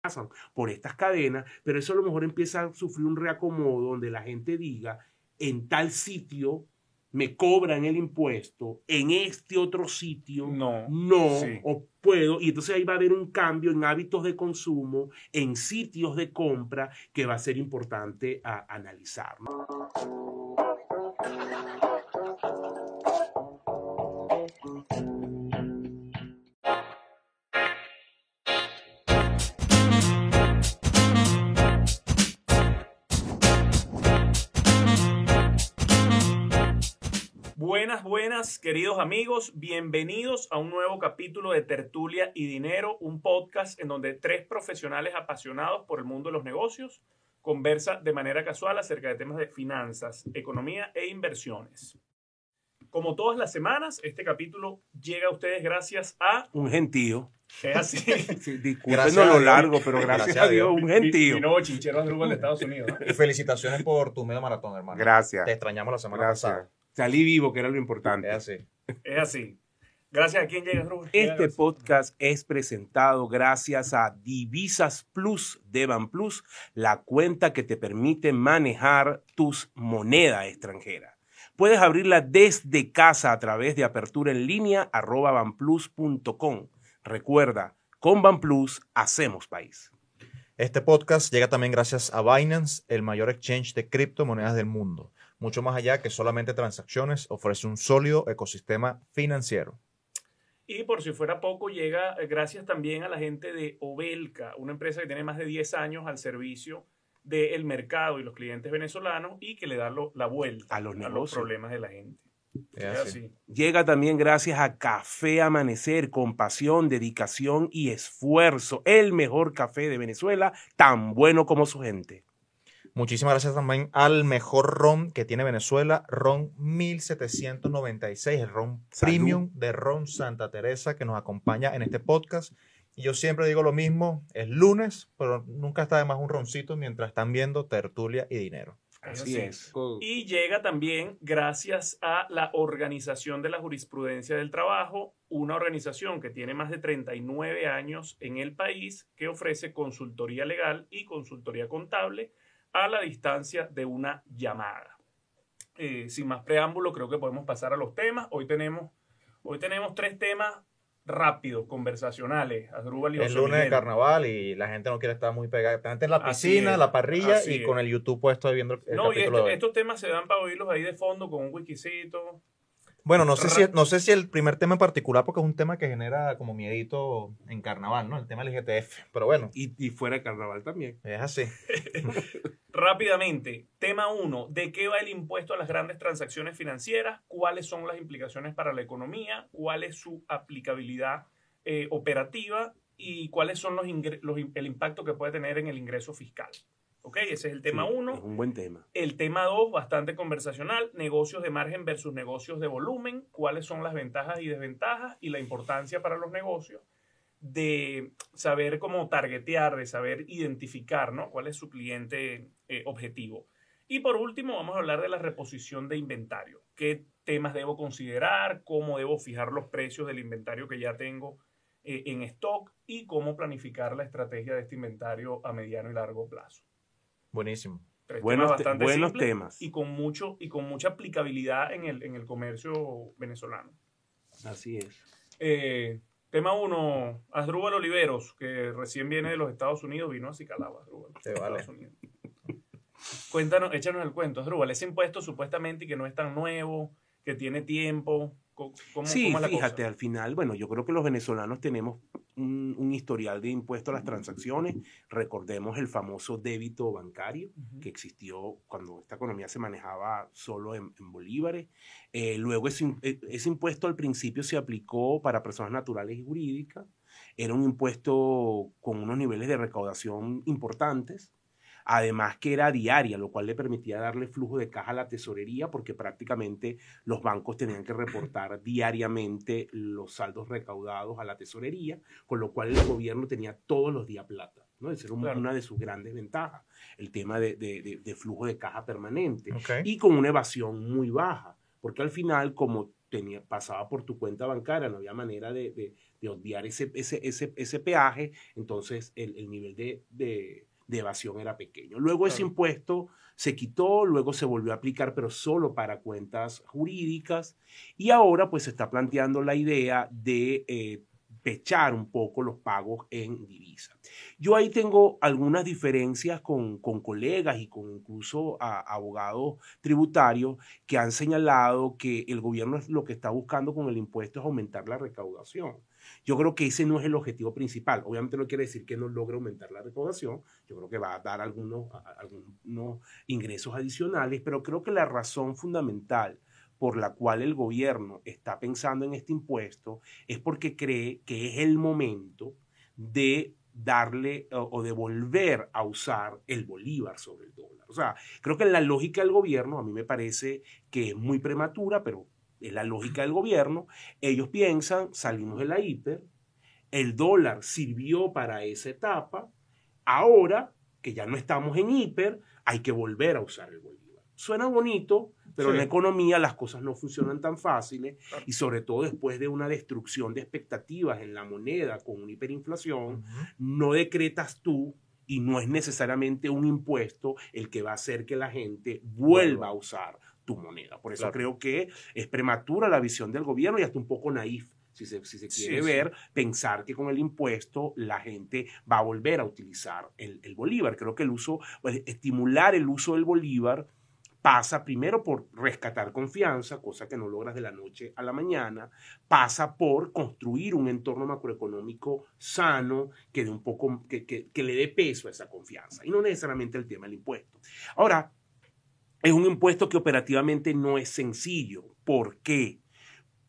pasan por estas cadenas, pero eso a lo mejor empieza a sufrir un reacomodo donde la gente diga, en tal sitio me cobran el impuesto, en este otro sitio No. no, Sí. o puedo, y entonces ahí va a haber un cambio en hábitos de consumo, en sitios de compra, que va a ser importante a analizar. ¿no? Buenas, buenas, queridos amigos. Bienvenidos a un nuevo capítulo de Tertulia y Dinero, un podcast en donde tres profesionales apasionados por el mundo de los negocios conversan de manera casual acerca de temas de finanzas, economía e inversiones. Como todas las semanas, este capítulo llega a ustedes gracias a... Un gentío. Es así. Sí, disculpen Gracias lo a Dios. largo, pero gracias, Gracias a a Dios, un gentío. Mi nuevo chinchero Asdrúbal de Estados Unidos. ¿no? Y felicitaciones por tu medio maratón, hermano. Gracias. Te extrañamos la semana Gracias. pasada. Salí vivo, que era lo importante. Es así. Es así. Gracias a quién llega Asdrúbal. Este podcast es presentado gracias a Divisas Plus de Ban Plus, la cuenta que te permite manejar tus monedas extranjeras. Puedes abrirla desde casa a través de apertura en línea arroba banplus.com. Recuerda, con Banplus hacemos país. Este podcast llega también gracias a Binance, el mayor exchange de criptomonedas del mundo. Mucho más allá que solamente transacciones, ofrece un sólido ecosistema financiero. Y por si fuera poco, llega eh, gracias también a la gente de Obelca, una empresa que tiene más de 10 años al servicio del mercado y los clientes venezolanos y que le da lo- la vuelta A los problemas de la gente. Llega también gracias a Café Amanecer, con pasión, dedicación y esfuerzo. El mejor café de Venezuela, tan bueno como su gente. Muchísimas gracias también al mejor ron que tiene Venezuela, ron 1796, el ron Salud. premium de ron Santa Teresa que nos acompaña en este podcast. Y yo siempre digo lo mismo, es lunes, pero nunca está de más un roncito mientras están viendo tertulia y dinero. Así así. es. Y llega también gracias a la Organización de la Jurisprudencia del Trabajo, una organización que tiene más de 39 años en el país, que ofrece consultoría legal y consultoría contable a la distancia de una llamada. Eh, sin más preámbulo, creo que podemos pasar a los temas. Hoy tenemos, hoy tenemos tres temas rápidos, conversacionales. Y Es José lunes de carnaval y la gente no quiere estar muy pegada. La gente en la piscina, la parrilla y es. con el YouTube puesto viendo el, el No, y este- de estos temas se dan para oírlos ahí de fondo con un wikisito. Bueno, no sé, si, no sé si el primer tema en particular, porque es un tema que genera como miedito en carnaval, ¿no? El tema del IGTF. Pero bueno, Y, y fuera de carnaval también. es así. Rápidamente, tema 1, ¿de qué va el impuesto a las grandes transacciones financieras? ¿Cuáles son las implicaciones para la economía? ¿Cuál es su aplicabilidad eh, operativa? ¿Y cuáles son los, los el impacto que puede tener en el ingreso fiscal? ¿Ok? Ese es el tema Sí, 1. Es un buen tema. El tema 2, bastante conversacional, negocios de margen versus negocios de volumen, cuáles son las ventajas y desventajas y la importancia para los negocios de saber cómo targetear, de saber identificar ¿no? cuál es su cliente eh, objetivo. Y por último, vamos a hablar de la reposición de inventario. ¿Qué temas debo considerar? ¿Cómo debo fijar los precios del inventario que ya tengo eh, en stock? Y cómo planificar la estrategia de este inventario a mediano y largo plazo. Buenísimo. Tres Buenos temas te- bastante buenos temas. Y con, mucho, y con mucha aplicabilidad en el, en el comercio venezolano. Así es. Eh, tema 1, Asdrúbal Oliveros, que recién viene de los Estados Unidos, vino a Cicalaba, Asdrúbal. Te vale. Estados Unidos. Cuéntanos, échanos el cuento, Asdrúbal. Ese impuesto supuestamente que no es tan nuevo, que tiene tiempo. ¿Cómo, Sí, cómo es la fíjate, cosa? al final, bueno, yo creo que los venezolanos tenemos un, un historial de impuesto a las transacciones. Recordemos el famoso débito bancario que existió cuando esta economía se manejaba solo en, en bolívares. Eh, luego ese, eh, ese impuesto al principio se aplicó para personas naturales y jurídicas. Era un impuesto con unos niveles de recaudación importantes. Además que era diaria, lo cual le permitía darle flujo de caja a la tesorería porque prácticamente los bancos tenían que reportar diariamente los saldos recaudados a la tesorería, con lo cual el gobierno tenía todos los días plata. ¿no? Esa era un- Claro. una de sus grandes ventajas, el tema de, de- de- de flujo de caja permanente y con una evasión muy baja, porque al final, como tenía, pasaba por tu cuenta bancaria, no había manera de, de, de obviar ese, ese, ese, ese, peaje, entonces el, el nivel de, de, evasión era pequeño. Luego ese impuesto se quitó, luego se volvió a aplicar, pero solo para cuentas jurídicas, y ahora pues se está planteando la idea de eh, pechar un poco los pagos en divisa. Yo ahí tengo algunas diferencias con, con colegas y con incluso a, abogados tributarios que han señalado que el gobierno lo que está buscando con el impuesto es aumentar la recaudación. Yo creo que ese no es el objetivo principal. Obviamente no quiere decir que no logre aumentar la recaudación. Yo creo que va a dar algunos, algunos ingresos adicionales, pero creo que la razón fundamental por la cual el gobierno está pensando en este impuesto es porque cree que es el momento de darle o de volver a usar el bolívar sobre el dólar. O sea, creo que la lógica del gobierno a mí me parece que es muy prematura, pero es la lógica del gobierno. Ellos piensan, salimos de la hiper, el dólar sirvió para esa etapa, ahora que ya no estamos en hiper, hay que volver a usar el bolívar. Suena bonito, pero en la economía las cosas no funcionan tan fáciles y sobre todo después de una destrucción de expectativas en la moneda con una hiperinflación, no decretas tú y no es necesariamente un impuesto el que va a hacer que la gente vuelva a usar tu moneda. Por eso creo que es prematura la visión del gobierno y hasta un poco naif si se, si se quiere ver, pensar que con el impuesto la gente va a volver a utilizar el, el bolívar. Creo que el uso, pues, estimular el uso del bolívar pasa primero por rescatar confianza, cosa que no logras de la noche a la mañana, pasa por construir un entorno macroeconómico sano que, de un poco, que, que, le dé peso a esa confianza y no necesariamente el tema del impuesto. Ahora, es un impuesto que operativamente no es sencillo. ¿Por qué?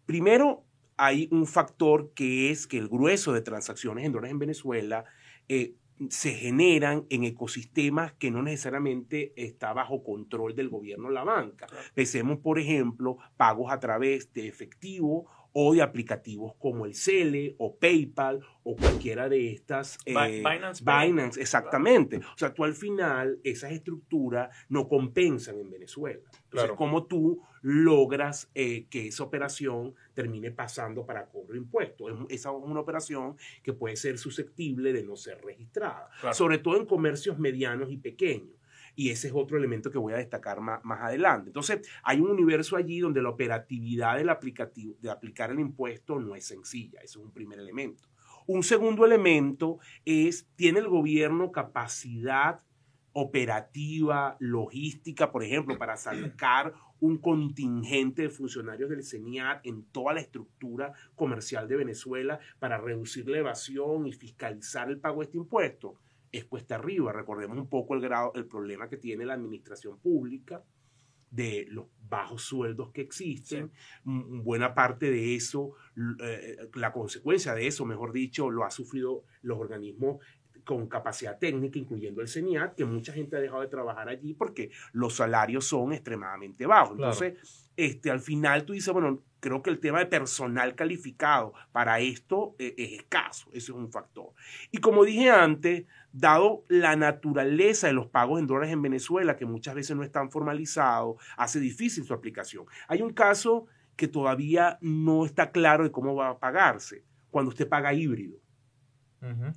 Primero, hay un factor que es que el grueso de transacciones en dólares en Venezuela eh, se generan en ecosistemas que no necesariamente está bajo control del gobierno la banca. Pensemos, por ejemplo, pagos a través de efectivo o de aplicativos como el Cele o PayPal o cualquiera de estas. Eh, Binance. Binance, exactamente. O sea, tú al final esas estructuras no compensan en Venezuela. Entonces, ¿cómo tú logras eh, que esa operación termine pasando para cobro de impuestos? esa es una operación que puede ser susceptible de no ser registrada, sobre todo en comercios medianos y pequeños. Y ese es otro elemento que voy a destacar más, más adelante. Entonces, hay un universo allí donde la operatividad del aplicativo, de aplicar el impuesto no es sencilla. Ese es un primer elemento. Un segundo elemento es, ¿tiene el gobierno capacidad operativa, logística, por ejemplo, para sacar un contingente de funcionarios del CENIAT en toda la estructura comercial de Venezuela para reducir la evasión y fiscalizar el pago de este impuesto? Es cuesta arriba. Recordemos un poco el, grado, el problema que tiene la administración pública de los bajos sueldos que existen. Buena parte de eso, eh, la consecuencia de eso, mejor dicho, lo ha sufrido los organismos con capacidad técnica, incluyendo el CENIAT, que mucha gente ha dejado de trabajar allí porque los salarios son extremadamente bajos. Entonces, este, al final tú dices, bueno, creo que el tema de personal calificado para esto eh, es escaso, ese es un factor. Y como dije antes, dado la naturaleza de los pagos en dólares en Venezuela, que muchas veces no están formalizados, hace difícil su aplicación. Hay un caso que todavía no está claro de cómo va a pagarse, cuando usted paga híbrido.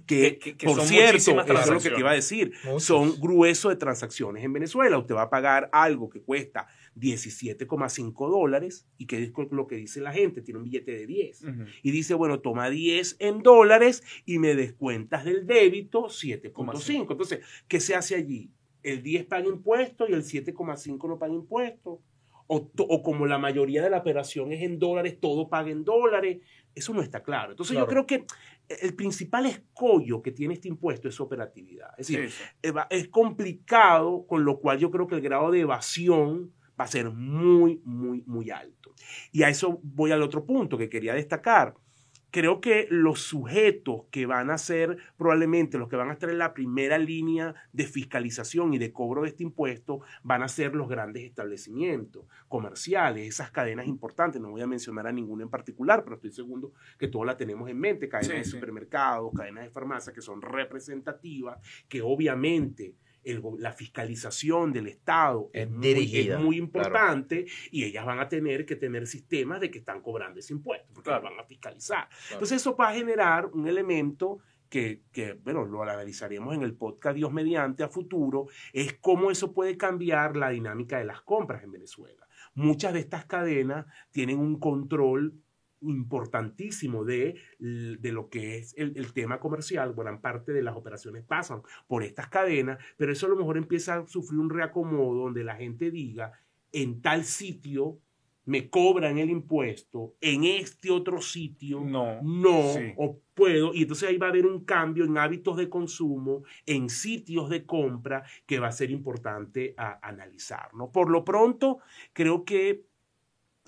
Que, por cierto, eso es lo que te iba a decir, son gruesos de transacciones en Venezuela. Usted va a pagar algo que cuesta 17,5 dólares y que es lo que dice la gente, tiene un billete de 10 y dice, bueno, toma 10 en dólares y me descuentas del débito 7,5. Entonces, ¿qué se hace allí? El 10 paga impuestos y el 7,5 no paga impuestos. O, o, como la mayoría de la operación es en dólares, todo paga en dólares. Eso no está claro. Entonces yo creo que el principal escollo que tiene este impuesto es su operatividad. Es decir, eh, es complicado, con lo cual yo creo que el grado de evasión va a ser muy, muy, muy alto. Y a eso voy al otro punto que quería destacar creo que los sujetos que van a ser probablemente los que van a estar en la primera línea de fiscalización y de cobro de este impuesto van a ser los grandes establecimientos comerciales, esas cadenas importantes. No voy a mencionar a ninguno en particular, pero estoy seguro que todos la tenemos en mente. Cadenas de supermercados, cadenas de farmacia que son representativas, que obviamente el la fiscalización del Estado Es es, muy, dirigida, es muy importante y ellas van a tener que tener sistemas de que están cobrando ese impuesto, porque Claro. lo van a fiscalizar. Entonces eso va a generar un elemento que, que, bueno, lo analizaremos en el podcast Dios mediante a futuro, es cómo eso puede cambiar la dinámica de las compras en Venezuela. Muchas de estas cadenas tienen un control importantísimo de, de lo que es el, el tema comercial. Gran parte de las operaciones pasan por estas cadenas, pero eso a lo mejor empieza a sufrir un reacomodo donde la gente diga, en tal sitio me cobran el impuesto, en este otro sitio No. no Sí. o puedo y entonces ahí va a haber un cambio en hábitos de consumo en sitios de compra que va a ser importante a- analizar ¿no? por lo pronto creo que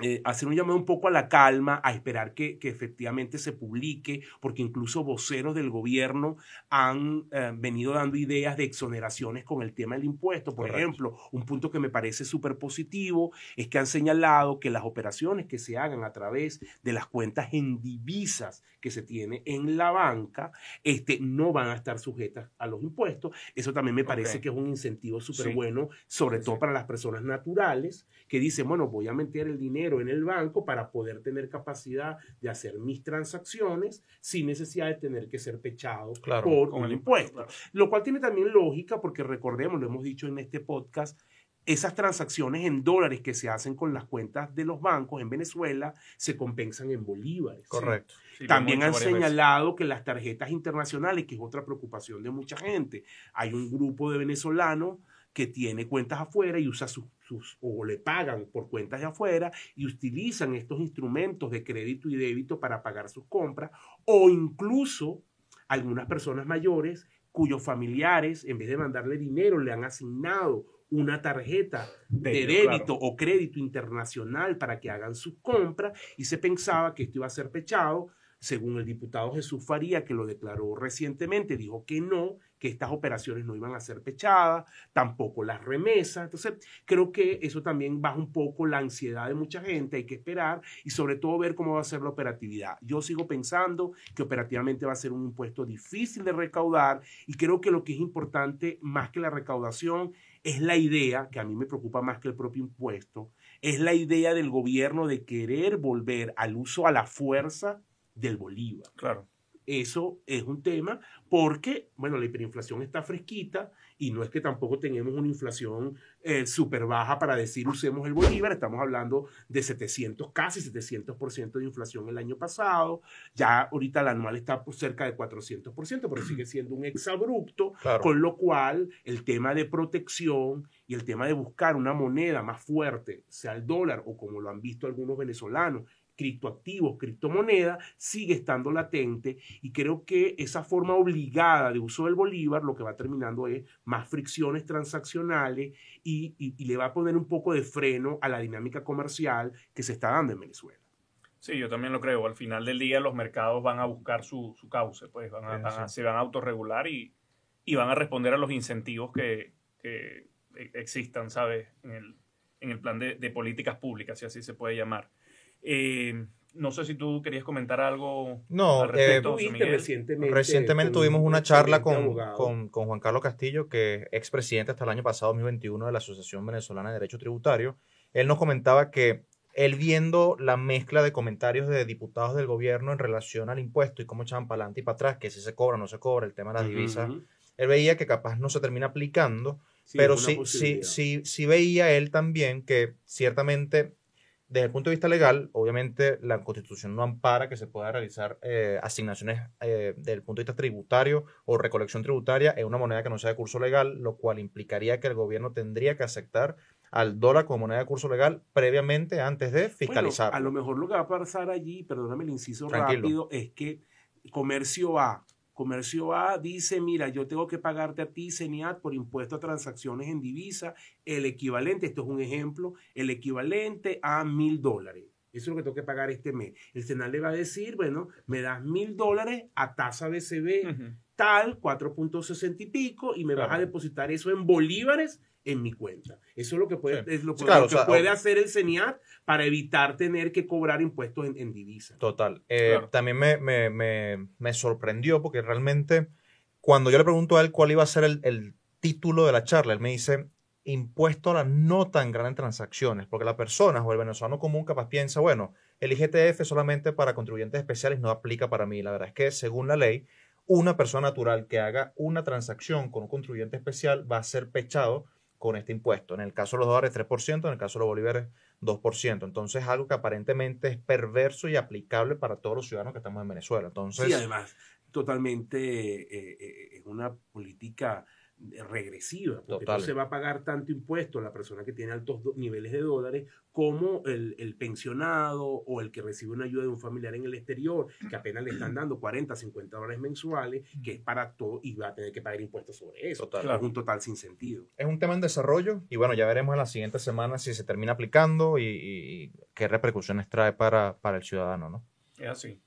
eh, hacer un llamado un poco a la calma, a esperar que, que efectivamente se publique, porque incluso voceros del gobierno han eh, venido dando ideas de exoneraciones con el tema del impuesto. Por Correcto. ejemplo, un punto que me parece súper positivo es que han señalado que las operaciones que se hagan a través de las cuentas en divisas que se tiene en la banca este, no van a estar sujetas a los impuestos. Eso también me parece que es un incentivo súper Sí. bueno, sobre Sí, todo para las personas naturales que dicen, bueno, voy a meter el dinero en el banco para poder tener capacidad de hacer mis transacciones sin necesidad de tener que ser pechado Claro, por Con un el impuesto. claro. Lo cual tiene también lógica porque recordemos, lo hemos dicho en este podcast, esas transacciones en dólares que se hacen con las cuentas de los bancos en Venezuela se compensan en bolívares. Correcto. Sí, También han veces. señalado que las tarjetas internacionales, que es otra preocupación de mucha gente, hay un grupo de venezolanos que tiene cuentas afuera y usa sus, sus o le pagan por cuentas de afuera y utilizan estos instrumentos de crédito y débito para pagar sus compras o incluso algunas personas mayores cuyos familiares en vez de mandarle dinero le han asignado una tarjeta de Débito, débito claro. o crédito internacional para que hagan sus compras y se pensaba que esto iba a ser pechado. Según el diputado Jesús Faría, que lo declaró recientemente, dijo que no, que estas operaciones no iban a ser pechadas, tampoco las remesas. Entonces, creo que eso también baja un poco la ansiedad de mucha gente, hay que esperar y sobre todo ver cómo va a ser la operatividad. Yo sigo pensando que operativamente va a ser un impuesto difícil de recaudar y creo que lo que es importante más que la recaudación es la idea, que a mí me preocupa más que el propio impuesto, es la idea del gobierno de querer volver al uso a la fuerza del Bolívar. Claro. Eso es un tema porque, bueno, la hiperinflación está fresquita y no es que tampoco tenemos una inflación eh, súper baja para decir usemos el Bolívar, estamos hablando de 700, casi 700% de inflación el año pasado, ya ahorita el anual está por cerca de 400%, pero sigue siendo un exabrupto, Claro. con lo cual el tema de protección y el tema de buscar una moneda más fuerte, sea el dólar o como lo han visto algunos venezolanos, criptoactivos, criptomonedas, sigue estando latente y creo que esa forma obligada de uso del bolívar lo que va terminando es más fricciones transaccionales y, y- y le va a poner un poco de freno a la dinámica comercial que se está dando en Venezuela. Sí, yo también lo creo. Al final del día los mercados van a buscar su, su cauce, pues van a- Sí, van a- sí. se van a autorregular y, y van a responder a los incentivos que, que e- existan, ¿sabes? En el, en el plan de, de políticas públicas, si así se puede llamar. Eh, no sé si tú querías comentar algo No, al eh, respecto, recientemente, Recientemente tuvimos un una charla con, con, con Juan Carlos Castillo, que es expresidente hasta el año pasado, 2021, de la Asociación Venezolana de Derecho Tributario. Él nos comentaba que él viendo la mezcla de comentarios de diputados del gobierno en relación al impuesto y cómo echaban para adelante y para atrás, que si se cobra o no se cobra, el tema de las divisas, él veía que capaz no se termina aplicando, Sí, pero sí, sí, sí, sí veía él también que ciertamente, desde el punto de vista legal, obviamente la constitución no ampara que se pueda realizar eh, asignaciones eh, desde el punto de vista tributario o recolección tributaria en una moneda que no sea de curso legal, lo cual implicaría que el gobierno tendría que aceptar al dólar como moneda de curso legal previamente antes de fiscalizar. Bueno, a lo mejor lo que va a pasar allí, perdóname el inciso Tranquilo. rápido, es que Comercio A, Comercio A dice, mira, yo tengo que pagarte a ti, CENIAT, por impuesto a transacciones en divisa, el equivalente, esto es un ejemplo, el equivalente a mil dólares. Eso es lo que tengo que pagar este mes. El Senat le va a decir, bueno, me das mil dólares a tasa BCB. Tal, 4.60 y pico, y me Claro. vas a depositar eso en bolívares en mi cuenta. Eso es lo que puede, Sí. es lo, Sí, lo claro, que o sea, puede hacer el CENIAT para evitar tener que cobrar impuestos en, en divisa. Total. Eh, Claro. También me, me- me- me sorprendió porque realmente cuando yo le pregunto a él cuál iba a ser el, el título de la charla. Él me dice, impuesto a la no tan gran transacciones, porque la persona o el venezolano común capaz piensa, bueno, el IGTF solamente para contribuyentes especiales no aplica para mí. La verdad es que según la ley, una persona natural que haga una transacción con un contribuyente especial va a ser pechado con este impuesto. En el caso de los dólares 3%, en el caso de los bolívares 2%. Entonces es algo que aparentemente es perverso y aplicable para todos los ciudadanos que estamos en Venezuela. Entonces, además, totalmente eh, eh, es una política regresiva, porque no se va a pagar tanto impuesto a la persona que tiene altos niveles de dólares como el, el, pensionado o el que recibe una ayuda de un familiar en el exterior, que apenas le están dando 40, 50 dólares mensuales, que es para todo y va a tener que pagar impuestos sobre eso. Es un total sin sentido. Es un tema en desarrollo y bueno, ya veremos en las siguientes semanas si se termina aplicando y, y qué repercusiones trae para, para el ciudadano, ¿no? Es así.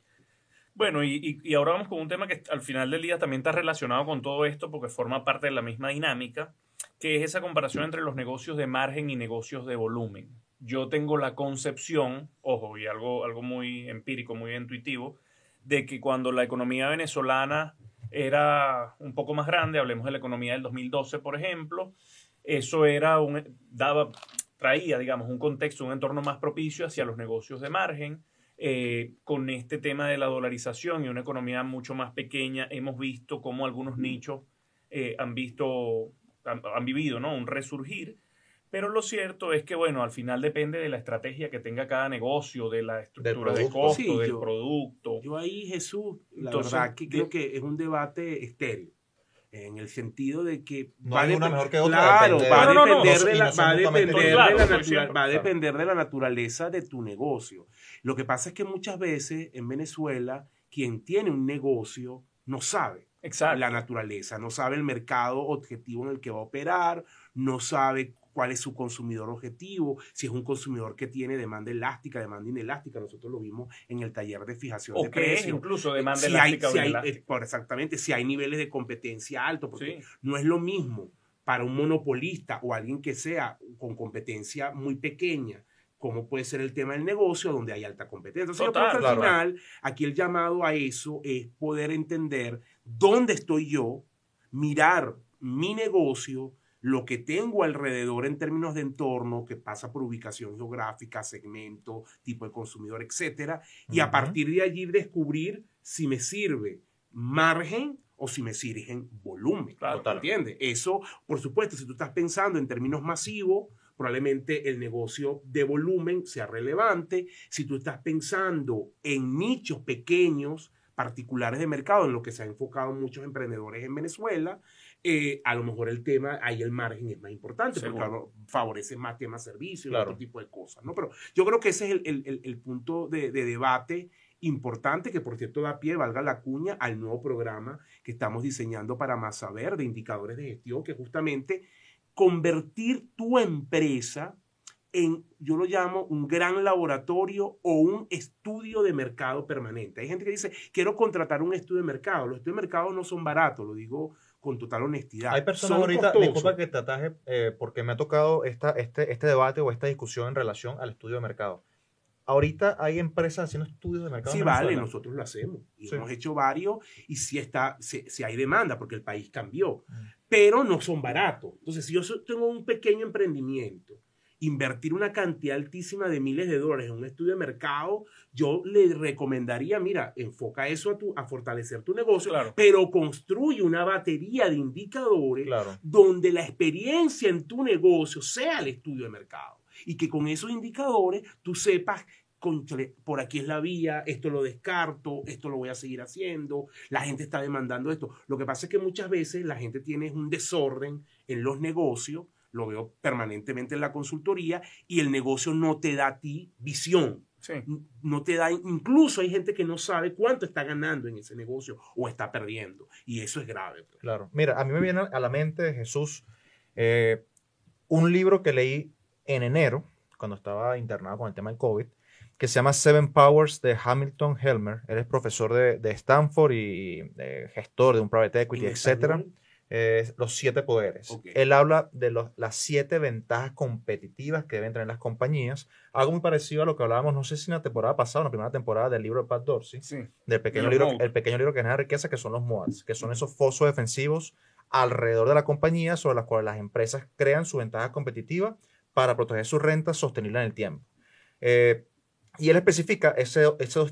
Bueno, y, y, ahora vamos con un tema que al final del día también está relacionado con todo esto porque forma parte de la misma dinámica, que es esa comparación entre los negocios de margen y negocios de volumen. Yo tengo la concepción, ojo, y algo, algo muy empírico, muy intuitivo, de que cuando la economía venezolana era un poco más grande, hablemos de la economía del 2012, por ejemplo, eso era un, daba, traía, digamos, un contexto, un entorno más propicio hacia los negocios de margen, eh, con este tema de la dolarización y una economía mucho más pequeña, hemos visto cómo algunos nichos eh, han visto, han, vivido ¿no? un resurgir. Pero lo cierto es que, bueno, al final depende de la estrategia que tenga cada negocio, de la estructura de costo, del producto. Yo ahí, Jesús, la verdad que creo que es un debate estéril en el sentido de que va hay una mejor que otra claro, va a depender de la, va a depender de la naturaleza de tu negocio. Lo que pasa es que muchas veces en Venezuela quien tiene un negocio no sabe la naturaleza, no sabe el mercado objetivo en el que va a operar, no sabe cuál es su consumidor objetivo, si es un consumidor que tiene demanda elástica, demanda inelástica, nosotros lo vimos en el taller de fijación o de precios. incluso demanda elástica hay, eh, exactamente, si hay niveles de competencia altos, porque no es lo mismo para un monopolista o alguien que sea con competencia muy pequeña, como puede ser el tema del negocio, donde hay alta competencia. Entonces, yo creo que al final, aquí el llamado a eso es poder entender dónde estoy yo, mirar mi negocio, lo que tengo alrededor en términos de entorno, que pasa por ubicación geográfica, segmento, tipo de consumidor, etcétera, y a partir de allí descubrir si me sirve margen o si me sirve volumen. Claro, ¿Entiendes? Eso, por supuesto, si tú estás pensando en términos masivos, probablemente el negocio de volumen sea relevante. Si tú estás pensando en nichos pequeños, particulares de mercado, en lo que se han enfocado muchos emprendedores en Venezuela, eh, a lo mejor el tema, ahí el margen es más importante, porque favorece más temas servicios y otro tipo de cosas, ¿no? Pero yo creo que ese es el, punto de, debate importante que por cierto da pie, valga la cuña, al nuevo programa que estamos diseñando para más saber de indicadores de gestión, que justamente convertir tu empresa en, yo lo llamo, un gran laboratorio o un estudio de mercado permanente. Hay gente que dice, quiero contratar un estudio de mercado. Los estudios de mercado no son baratos, lo digo con total honestidad. Hay personas ahorita, disculpa que te ataje, eh, porque me ha tocado esta, este, este debate o esta discusión en relación al estudio de mercado. Ahorita hay empresas haciendo estudios de mercado. Sí, vale, nosotros lo hacemos. Y hemos hecho varios y sí, está, si, hay demanda porque el país cambió. Mm. Pero no son baratos. Entonces, si yo tengo un pequeño emprendimiento invertir una cantidad altísima de miles de dólares en un estudio de mercado, yo le recomendaría, mira, enfoca eso a, tu, a fortalecer tu negocio, pero construye una batería de indicadores donde la experiencia en tu negocio sea el estudio de mercado y que con esos indicadores tú sepas por aquí es la vía, esto lo descarto, esto lo voy a seguir haciendo, la gente está demandando esto. Lo que pasa es que muchas veces la gente tiene un desorden en los negocios lo veo permanentemente en la consultoría, y el negocio no te da a ti visión. No te da, incluso hay gente que no sabe cuánto está ganando en ese negocio o está perdiendo. Y eso es grave. Pues. Claro. Mira, a mí me viene a la mente, Jesús, eh, un libro que leí en enero, cuando estaba internado con el tema del COVID, que se llama Seven Powers de Hamilton Helmer. Él es profesor de, Stanford y gestor de un private equity, los siete poderes. Él habla de las siete ventajas competitivas que deben tener las compañías. Algo muy parecido a lo que hablábamos, no sé si en la temporada pasada, en la primera temporada del libro de Pat Dorsey, del pequeño libro, el pequeño libro que genera riqueza, que son los MOADs, que son esos fosos defensivos alrededor de la compañía sobre las cuales las empresas crean su ventaja competitiva para proteger su renta sostenible en el tiempo. Eh, y él especifica ese,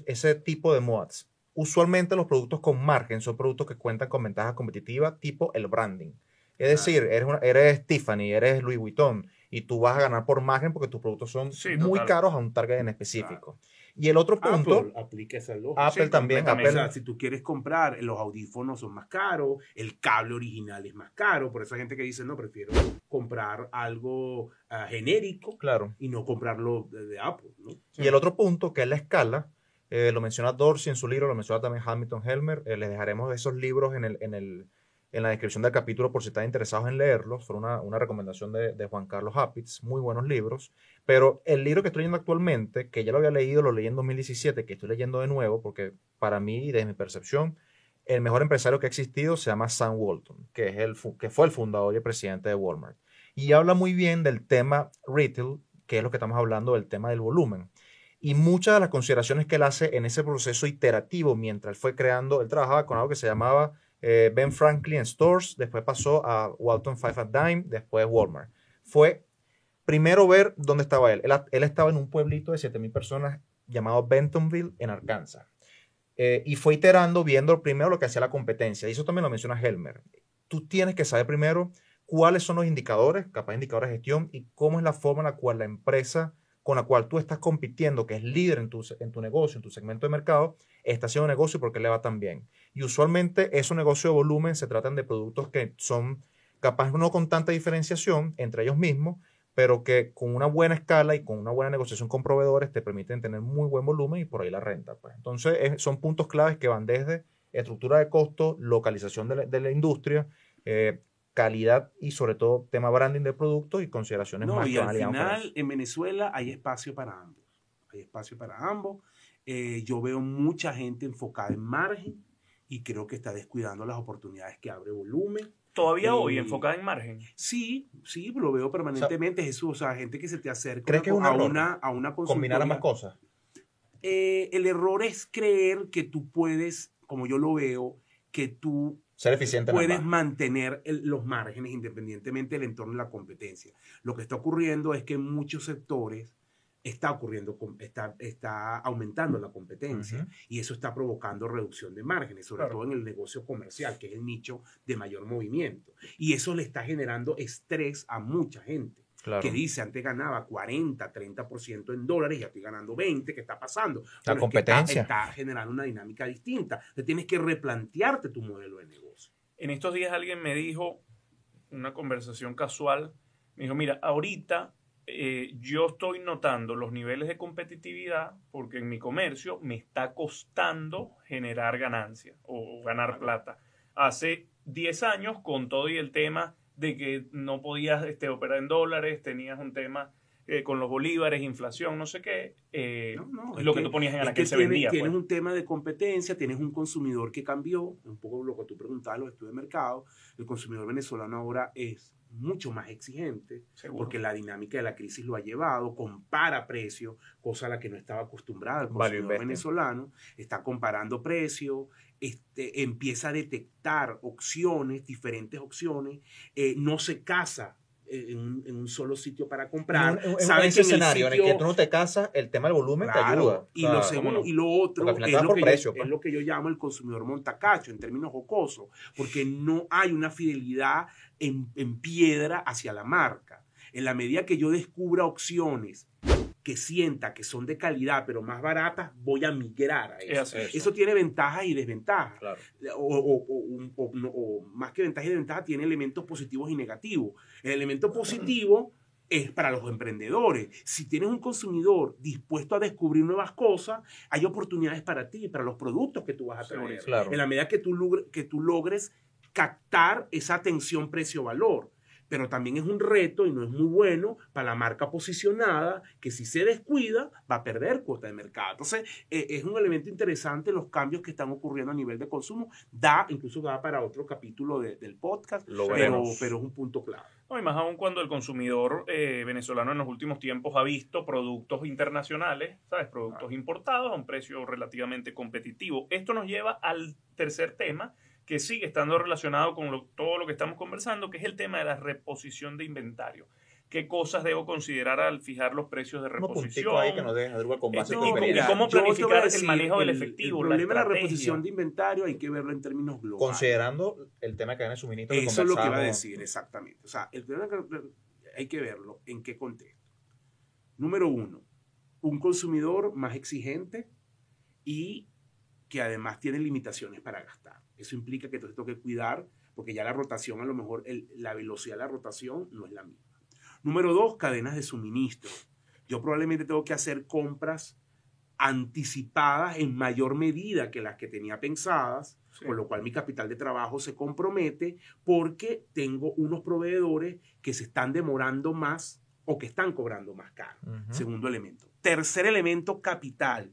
ese tipo de mods. Usualmente los productos con margen son productos que cuentan con ventajas competitivas tipo el branding. Es decir, eres, eres Tiffany, eres Louis Vuitton y tú vas a ganar por margen porque tus productos son muy caros a un target en específico. Y el otro punto. Apple aplica esa lógica. Apple también. Apple. O sea, si tú quieres comprar, los audífonos son más caros, el cable original es más caro. Por eso hay gente que dice, no, prefiero comprar algo ah, genérico claro. y no comprarlo de, Apple. ¿no? Y el otro punto, que es la escala, eh, lo menciona Dorsey en su libro, lo menciona también Hamilton Helmer. Eh, les dejaremos esos libros en el, en el en la descripción del capítulo por si están interesados en leerlos. Fue una, una recomendación de, Juan Carlos Apitz, muy buenos libros. Pero el libro que estoy leyendo actualmente, que ya lo había leído, lo leí en 2017, que estoy leyendo de nuevo, porque para mí, desde mi percepción, el mejor empresario que ha existido se llama Sam Walton, que, es el, que fue el fundador y el presidente de Walmart. Y habla muy bien del tema retail, que es lo que estamos hablando, del tema del volumen. Y muchas de las consideraciones que él hace en ese proceso iterativo, mientras él fue creando, él trabajaba con algo que se llamaba eh, Ben Franklin Stores, después pasó a Walton Five at Dime, después Walmart. Fue primero ver dónde estaba él. Él, estaba en un pueblito de 7.000 personas llamado Bentonville, en Arkansas. Eh, y fue iterando, viendo primero lo que hacía la competencia. Y eso también lo menciona Helmer. Tú tienes que saber primero cuáles son los indicadores, capaz indicadores de gestión, y cómo es la forma en la cual la empresa con la cual tú estás compitiendo, que es líder en tu, en tu negocio, en tu segmento de mercado, está haciendo negocio porque le va tan bien. Y usualmente esos negocios de volumen se tratan de productos que son capaz no con tanta diferenciación entre ellos mismos, pero que con una buena escala y con una buena negociación con proveedores te permiten tener muy buen volumen y por ahí la renta. Pues. Entonces son puntos claves que van desde estructura de costo, localización de la, industria, eh, calidad y sobre todo tema branding de producto y consideraciones más y al final en Venezuela hay espacio para ambos. Hay espacio para ambos. Eh, yo veo mucha gente enfocada en margen y creo que está descuidando las oportunidades que abre volumen. ¿Todavía hoy enfocada en margen? Sí, sí, lo veo permanentemente, Jesús. O sea, gente que se te acerca ¿crees que a, una, a una Combinar ambas cosas. Eh, el error es creer que tú puedes, como yo lo veo, que tú ser eficiente puedes mantener los márgenes independientemente del entorno de la competencia. Lo que está ocurriendo es que en muchos sectores está ocurriendo, está, está aumentando la competencia y eso está provocando reducción de márgenes, sobre todo en el negocio comercial, que es el nicho de mayor movimiento. Y eso le está generando estrés a mucha gente. Que dice, antes ganaba 40, 30% en dólares y ya estoy ganando 20, ¿qué está pasando? La competencia. está, generando una dinámica distinta. Entonces tienes que replantearte tu modelo de negocio. En estos días alguien me dijo, una conversación casual, me dijo, mira, ahorita eh, yo estoy notando los niveles de competitividad porque en mi comercio me está costando generar ganancia o ganar plata. Hace 10 años, con todo y el tema de que no podías este, operar en dólares, tenías un tema eh, con los bolívares, inflación, no sé qué, eh, lo que, tú ponías en la que, se vendía. Tienes pues. un tema de competencia, tienes un consumidor que cambió, un poco lo que tú preguntabas, los estudios de mercado. El consumidor venezolano ahora es mucho más exigente, porque la dinámica de la crisis lo ha llevado, compara precios, cosa a la que no estaba acostumbrada el consumidor venezolano, está comparando precios, este, empieza a detectar opciones, diferentes opciones, eh, no se casa en, un solo sitio para comprar. En, en, ese escenario en el que tú no te casas, el tema del volumen te ayuda. Y, lo segundo, y lo otro es lo, que yo, es lo que yo llamo el consumidor montacacho en términos jocosos, porque no hay una fidelidad en, en piedra hacia la marca. En la medida que yo descubra opciones que sienta que son de calidad pero más baratas, voy a migrar a eso. Eso, tiene ventajas y desventajas. O, más que ventajas y desventajas, tiene elementos positivos y negativos. El elemento positivo es para los emprendedores. Si tienes un consumidor dispuesto a descubrir nuevas cosas, hay oportunidades para ti, para los productos que tú vas a tener. En la medida que tú, que tú logres captar esa atención precio-valor pero también es un reto y no es muy bueno para la marca posicionada que si se descuida va a perder cuota de mercado. Entonces, eh, es un elemento interesante los cambios que están ocurriendo a nivel de consumo. Da, incluso da para otro capítulo del podcast, pero, pero, es un punto clave. No, y más aún cuando el consumidor eh, venezolano en los últimos tiempos ha visto productos internacionales, ¿sabes? Productos importados a un precio relativamente competitivo. Esto nos lleva al tercer tema, que sigue estando relacionado con lo- todo lo que estamos conversando, que es el tema de la reposición de inventario. ¿Qué cosas debo considerar al fijar los precios de reposición? ahí que nos dejen con base No, mira, experiencia. ¿cómo planificar el manejo del efectivo, El la problema de la reposición de inventario hay que verlo en términos globales. Considerando el tema de cadena de suministro que Eso es lo que iba a decir, exactamente. O sea, el problema que hay que verlo en qué contexto. Número uno, un consumidor más exigente y que además tiene limitaciones para gastar. Eso implica que entonces tengo que cuidar, porque ya la rotación, a lo mejor el- la velocidad de la rotación no es la misma. Número dos, cadenas de suministro. Yo probablemente tengo que hacer compras anticipadas en mayor medida que las que tenía pensadas, Sí. con lo cual mi capital de trabajo se compromete porque tengo unos proveedores que se están demorando más o que están cobrando más caro. Segundo elemento. Tercer elemento, capital.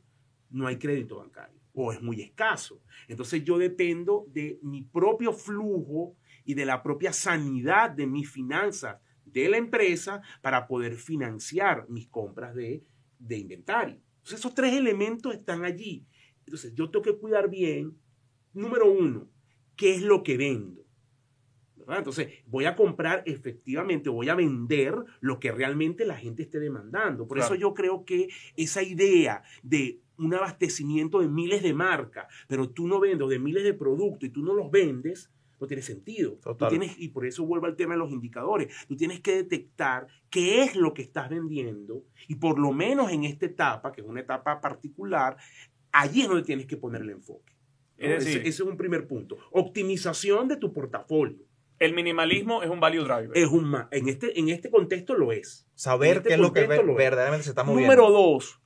No hay crédito bancario o es muy escaso. Entonces yo dependo de mi propio flujo y de la propia sanidad de mis finanzas de la empresa para poder financiar mis compras de, de inventario. Entonces esos tres elementos están allí. Entonces yo tengo que cuidar bien, número uno, qué es lo que vendo. ¿verdad? Entonces, voy a comprar efectivamente, voy a vender lo que realmente la gente esté demandando. Por Claro. eso yo creo que esa idea de un abastecimiento de miles de marcas, pero tú no vendes de miles de productos y tú no los vendes, no tiene sentido. Tú Total. tienes, y por eso vuelvo al tema de los indicadores. Tú tienes que detectar qué es lo que estás vendiendo y por lo menos en esta etapa, que es una etapa particular, allí es donde tienes que poner el enfoque. ¿no? Es decir- ese, ese es un primer punto. Optimización de tu portafolio. El minimalismo es un value driver. Es un en, este, en este contexto lo es. Saber este qué es lo que verdaderamente se está moviendo. Número dos,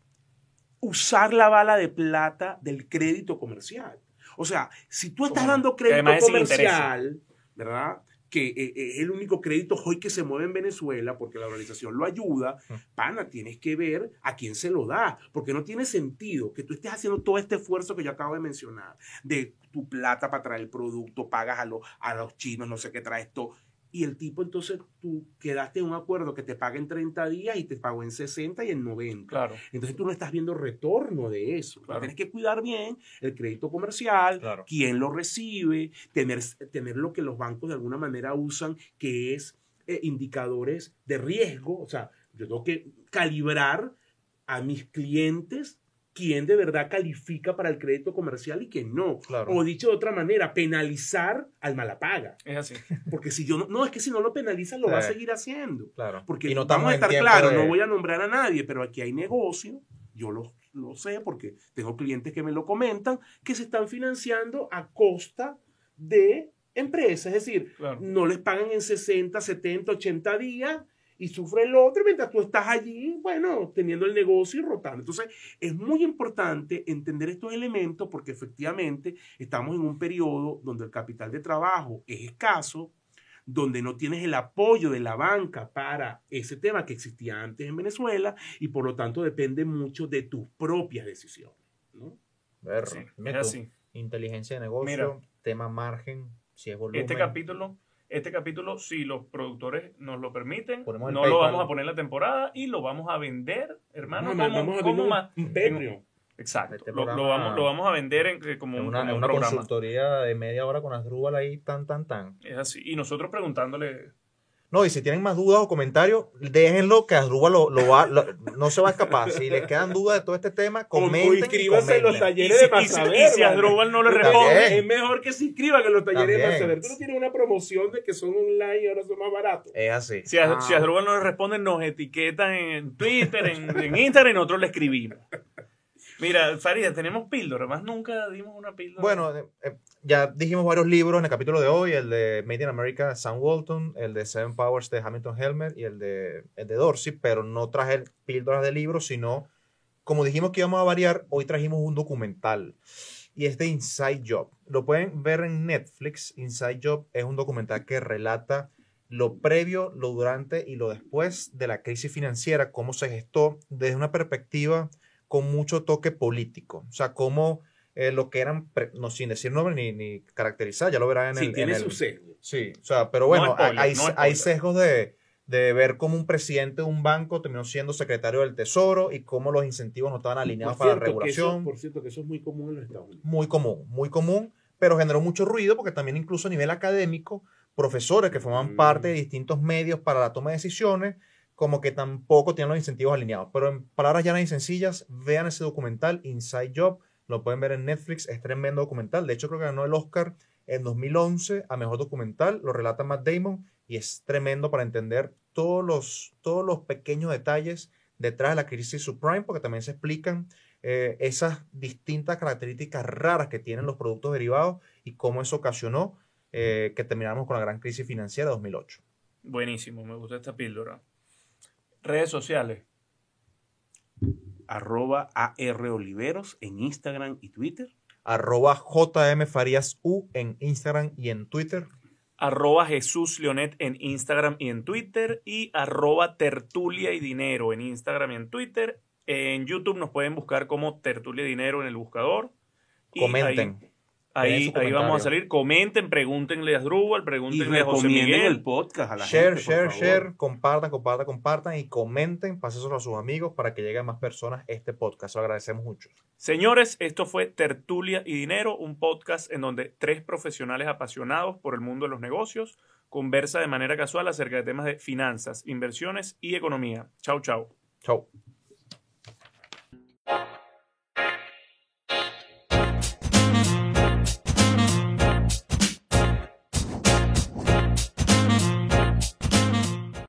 usar la bala de plata del crédito comercial. O sea, si tú estás Como- dando crédito comercial, ¿verdad? Que eh, eh, es el único crédito hoy que se mueve en Venezuela porque la organización lo ayuda, Mm. pana, tienes que ver a quién se lo da, porque no tiene sentido que tú estés haciendo todo este esfuerzo que yo acabo de mencionar, de tu plata para traer el producto, pagas a, los a los chinos, no sé qué traes todo, y el tipo entonces tú quedaste en un acuerdo que te paga en 30 días y te pagó en 60 y en 90. Claro. Entonces tú no estás viendo retorno de eso. Claro. Tienes que cuidar bien el crédito comercial, Claro. quién lo recibe, tener, tener lo que los bancos de alguna manera usan, que es eh, indicadores de riesgo. O sea, yo tengo que calibrar a mis clientes quién de verdad califica para el crédito comercial y quién no. Claro. O dicho de otra manera, penalizar al malapaga. Es así. Porque si yo no, no es que si no lo penalizas, lo va a seguir haciendo. Claro. Porque y no vamos a estar claros, de- no voy a nombrar a nadie, pero aquí hay negocio, yo lo, lo sé porque tengo clientes que me lo comentan, que se están financiando a costa de empresas, es decir, Claro. no les pagan en 60, 70, 80 días y sufre el otro mientras tú estás allí, bueno, teniendo el negocio y rotando. Entonces, es muy importante entender estos elementos porque efectivamente estamos en un periodo donde el capital de trabajo es escaso, donde no tienes el apoyo de la banca para ese tema que existía antes en Venezuela y por lo tanto depende mucho de tus propias decisiones. ¿no? Ver, Sí, dime es así. Inteligencia de negocio, Mira. tema margen, si es volumen. Este capítulo, este capítulo, si los productores nos lo permiten, Ponemos el no lo PayPal. vamos a poner en la temporada y lo vamos a vender, hermano. A- como- vamos a como más- un Patreon. Exacto. Este lo, vamos, lo vamos a vender en- eh, como, en un- una, como en un una programa. consultoría de media hora con Asdrúbal ahí, tan, tan, tan. Es así. Y nosotros preguntándole. No, y si tienen más dudas o comentarios, déjenlo que Asdrúbal lo, lo va, lo- no se va a escapar. Si les quedan dudas de todo este tema, comenten. y inscríbanse en los talleres Y si- de para y si-. Asdrúbal no le responde. Es mejor que se inscriban en los talleres de También. para saber. Tú no tienes una promoción de que son online y ahora son más baratos. Es así. Si, a, Ah. si Asdrúbal no le responde, nos etiquetan en Twitter, en, en Instagram y nosotros le escribimos. Mira, Farida, tenemos píldora. Más nunca dimos una píldora. Bueno, eh, eh, ya dijimos varios libros en el capítulo de hoy, el de Made in America, Sam Walton, el de Seven Powers de Hamilton Helmer y el de, el de Dorsey, pero no traje píldoras de libros, sino, como dijimos que íbamos a variar, hoy trajimos un documental y es de Inside Job. Lo pueden ver en Netflix. Inside Job es un documental que relata lo previo, lo durante y lo después de la crisis financiera, cómo se gestó desde una perspectiva con mucho toque político. O sea, cómo eh, lo que eran, no sin decir nombre ni, ni caracterizar, ya lo verán en Sí, el... tiene en el- su sesgo. Sí, o sea, pero bueno, No spoiler, hay, no hay spoiler. sesgos de, de ver cómo un presidente de un banco terminó siendo secretario del Tesoro y cómo los incentivos no estaban alineados para la eso- regulación. por cierto, que eso es muy común en los Estados Unidos. Muy común, muy común, pero generó mucho ruido porque también incluso a nivel académico, profesores que forman Mm. parte de distintos medios para la toma de decisiones, como que tampoco tienen los incentivos alineados. Pero en palabras llanas y sencillas, vean ese documental, Inside Job, lo pueden ver en Netflix, es tremendo documental. De hecho, creo que ganó el Oscar en 2011 a Mejor Documental, lo relata Matt Damon y es tremendo para entender todos los, todos los pequeños detalles detrás de la crisis subprime, porque también se explican eh, esas distintas características raras que tienen los productos derivados y cómo eso ocasionó eh, que termináramos con la gran crisis financiera de 2008. Buenísimo, me gusta esta píldora. Redes sociales. Arroba AR Oliveros en Instagram y Twitter. Arroba JM Farías U en Instagram y en Twitter. arroba Jesús Leonet en Instagram y en Twitter y arroba Tertulia y Dinero en Instagram y en Twitter. En YouTube nos pueden buscar como Tertulia y Dinero en el buscador. Y Comenten. Ahí, ahí, ahí vamos a salir. Comenten, pregúntenle a Drubal, Y pregúntenle a José Miguel. el podcast a la Share, gente. share, favor. share, compartan, compartan, compartan y comenten, pásenselo a sus amigos para que lleguen más personas este podcast. Lo agradecemos mucho. Señores, esto fue Tertulia y Dinero, un podcast en donde tres profesionales apasionados por el mundo de los negocios conversa de manera casual acerca de temas de finanzas, inversiones y economía. Chau, chau. Chau.